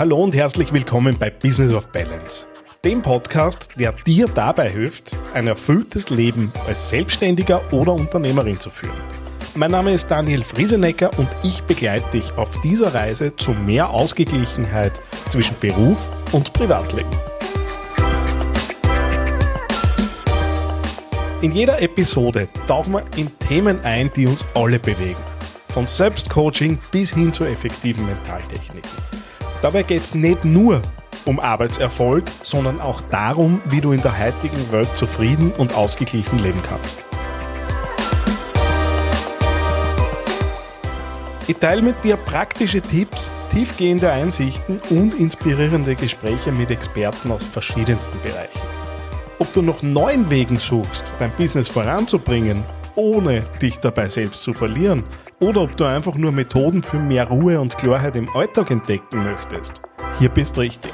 Hallo und herzlich willkommen bei Business of Balance, dem Podcast, der dir dabei hilft, ein erfülltes Leben als Selbstständiger oder Unternehmerin zu führen. Mein Name ist Daniel Friesenecker und ich begleite dich auf dieser Reise zu mehr Ausgeglichenheit zwischen Beruf und Privatleben. In jeder Episode tauchen wir in Themen ein, die uns alle bewegen. Von Selbstcoaching bis hin zu effektiven Mentaltechniken. Dabei geht es nicht nur um Arbeitserfolg, sondern auch darum, wie du in der heutigen Welt zufrieden und ausgeglichen leben kannst. Ich teile mit dir praktische Tipps, tiefgehende Einsichten und inspirierende Gespräche mit Experten aus verschiedensten Bereichen. Ob du noch neuen Wegen suchst, dein Business voranzubringen ohne dich dabei selbst zu verlieren, oder ob du einfach nur Methoden für mehr Ruhe und Klarheit im Alltag entdecken möchtest. Hier bist richtig.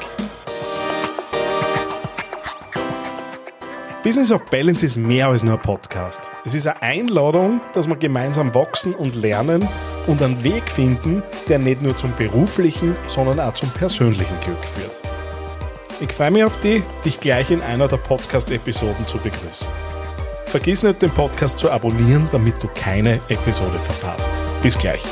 Business of Balance ist mehr als nur ein Podcast. Es ist eine Einladung, dass wir gemeinsam wachsen und lernen und einen Weg finden, der nicht nur zum beruflichen, sondern auch zum persönlichen Glück führt. Ich freue mich auf dich, dich gleich in einer der Podcast-Episoden zu begrüßen. Vergiss nicht, den Podcast zu abonnieren, damit du keine Episode verpasst. Bis gleich.